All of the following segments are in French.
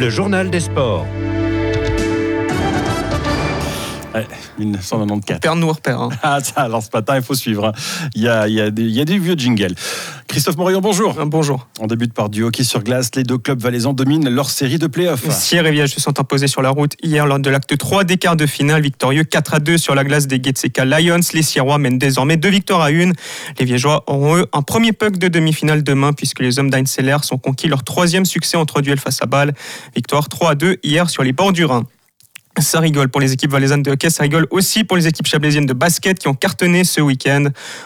le journal des sports. Ouais, 1994. Père nous repère. Hein. Ah, ça, alors ce matin, il faut suivre. hein. Il y a, il y a des, il y a des vieux jingles. Christophe Morillon, bonjour. Un bonjour. On débute par du hockey sur glace. Les deux clubs valaisans dominent leur série de playoffs. Sierre et Viège se sont imposés sur la route hier lors de l'acte 3 des quarts de finale, victorieux 4 à 2 sur la glace des Getseka Lions. Les Sierrois mènent désormais deux victoires à une. Les Viégeois auront eux un premier puck de demi-finale demain puisque les hommes d'Einseller sont conquis leur troisième succès en trois duels face à balle. Victoire 3 à 2 hier sur les bords du Rhin. Ça rigole pour les équipes valaisannes de hockey, ça rigole aussi pour les équipes chablaisiennes de basket qui ont cartonné ce week-end.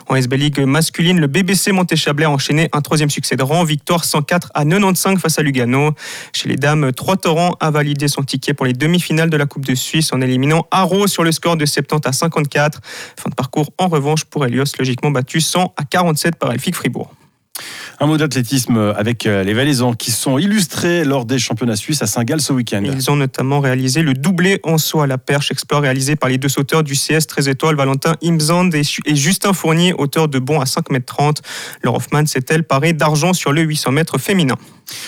En SB masculine, le BBC Montéchablais a enchaîné un troisième succès de rang, victoire 104 à 95 face à Lugano. Chez les dames, Trois Torrents a validé son ticket pour les demi-finales de la Coupe de Suisse en éliminant Haro sur le score de 70 à 54. Fin de parcours en revanche pour Elios, logiquement battu 100 à 47 par Elfic Fribourg. Un mot d'athlétisme avec euh, les valaisans qui sont illustrés lors des championnats suisses à Saint-Gall ce week-end. Ils ont notamment réalisé le doublé en saut à la perche exploit réalisé par les deux sauteurs du CS 13 étoiles, Valentin Imzand et, Justin Fournier, auteur de bond à 5,30 m. Laure Hoffman s'est-elle parée d'argent sur le 800 mètres féminin?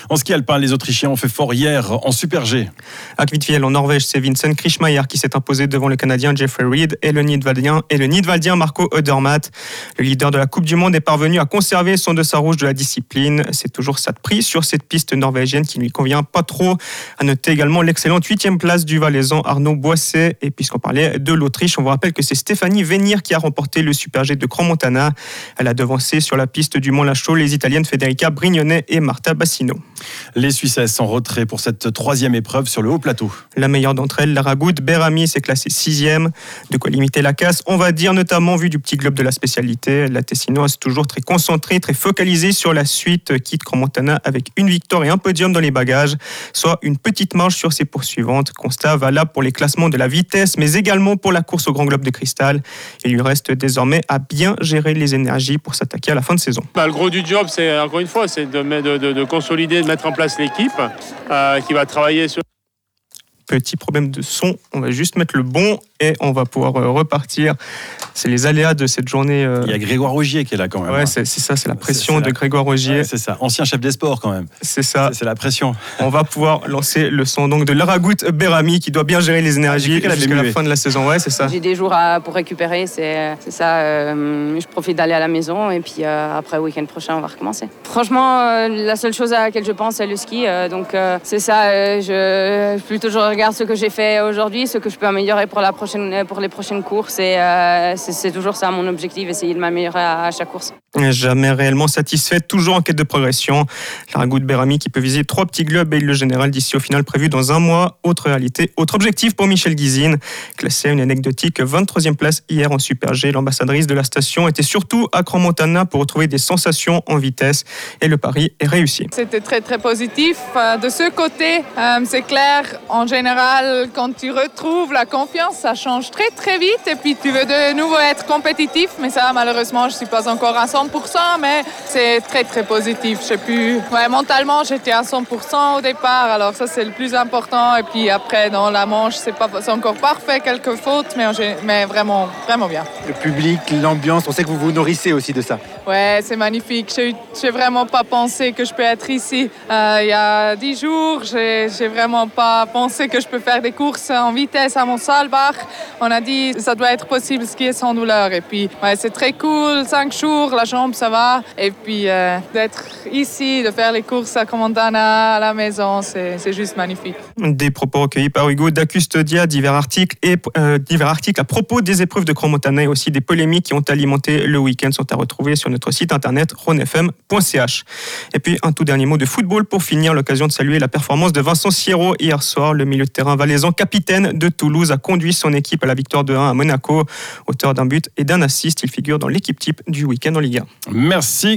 En ski alpin, les Autrichiens ont fait fort hier en Super G. À Kvitfiel, en Norvège, c'est Vincent Krischmeier qui s'est imposé devant le Canadien Jeffrey Reed et le Nidwaldien, et le Nidwaldien Marco Odermatt. Le leader de la Coupe du Monde est parvenu à conserver son dossard rouge de la discipline. C'est toujours ça de prix sur cette piste norvégienne qui ne lui convient pas trop. À noter également l'excellente huitième place du Valaisan Arnaud Boisset. Et puisqu'on parlait de l'Autriche, on vous rappelle que c'est Stéphanie Venir qui a remporté le Super G de Grand-Montana. Elle a devancé sur la piste du Mont-Lachaud les Italiennes Federica Brignone et Marta Bassino. Les Suissesses en retrait pour cette troisième épreuve sur le haut plateau. La meilleure d'entre elles, Lara Good Berami, s'est classée sixième. De quoi limiter la casse, on va dire, notamment vu du petit globe de la spécialité. La Tessinoise, toujours très concentrée, très focalisée sur la suite, quitte Grand-Montana avec une victoire et un podium dans les bagages, soit une petite marge sur ses poursuivantes. Constat valable pour les classements de la vitesse, mais également pour la course au Grand Globe de Cristal. Il lui reste désormais à bien gérer les énergies pour s'attaquer à la fin de saison. Bah, le gros du job, c'est encore une fois, c'est de, de consolider, de mettre en place l'équipe euh, qui va travailler sur. Petit problème de son, on va juste mettre le bon et on va pouvoir euh, repartir. C'est les aléas de cette journée. euh, Il y a Grégoire Rogier qui est là quand même. Ouais, hein. c'est ça, c'est la pression de la- Grégoire Rogier. Ouais, c'est ça, ancien chef des sports quand même. c'est ça. C'est- la pression. On va pouvoir lancer le son donc de Laragout Berami qui doit bien gérer les Ah, énergies avait jusqu'à la fin de la saison. Ouais, c'est ça. J'ai des jours à- pour récupérer, c'est ça. euh, je profite d'aller à la maison et puis euh, après, le week-end prochain, on va recommencer. Franchement, euh, la seule chose à laquelle je pense, c'est le ski. euh, donc, euh, c'est ça. euh, je, plutôt, je regarde ce que j'ai fait aujourd'hui, ce que je peux améliorer pour, la prochaine, pour les prochaines courses. Et euh, c'est toujours ça mon objectif, essayer de m'améliorer à chaque course. Jamais réellement satisfait, toujours en quête de progression. Laragout Berami qui peut viser trois petits globes et le général d'ici au final prévu dans un mois. Autre réalité, autre objectif pour Michel Guizine. Classé à une anecdotique 23e place hier en Super G, l'ambassadrice de la station était surtout à Grand-Montana pour retrouver des sensations en vitesse et le pari est réussi. C'était très très positif. Euh, De ce côté, euh, c'est clair, en général, quand tu retrouves la confiance, ça change très très vite et puis tu veux de nouveau être compétitif, mais ça malheureusement, je suis pas encore à 100%, mais c'est très très positif. Je sais plus. Ouais, mentalement, j'étais à 100% au départ, alors ça c'est le plus important. Et puis après, dans la manche, c'est pas c'est encore parfait, quelques fautes, mais, mais vraiment vraiment bien. Le public, l'ambiance, on sait que vous vous nourrissez aussi de ça. Ouais, c'est magnifique. J'ai vraiment pas pensé que je peux être ici. Euh, il y a dix jours, j'ai vraiment pas pensé que je peux faire des courses en vitesse à mon Salbach. On a dit ça doit être possible skier sans douleur. Et puis, ouais, c'est très cool. Cinq jours, la ça va. Et puis, euh, d'être ici, de faire les courses à Commandana, à la maison, c'est juste magnifique. Des propos recueillis par Hugo d'Acustodia, divers articles et euh, divers articles à propos des épreuves de Grand Montana et aussi des polémiques qui ont alimenté le week-end sont à retrouver sur notre site internet ronefm.ch. Et puis un tout dernier mot de football pour finir, l'occasion de saluer la performance de Vincent Sierro hier soir. Le milieu de terrain valaisan, capitaine de Toulouse, a conduit son équipe à la victoire de 1 à Monaco. Auteur d'un but et d'un assist, il figure dans l'équipe type du week-end en Ligue 1. Merci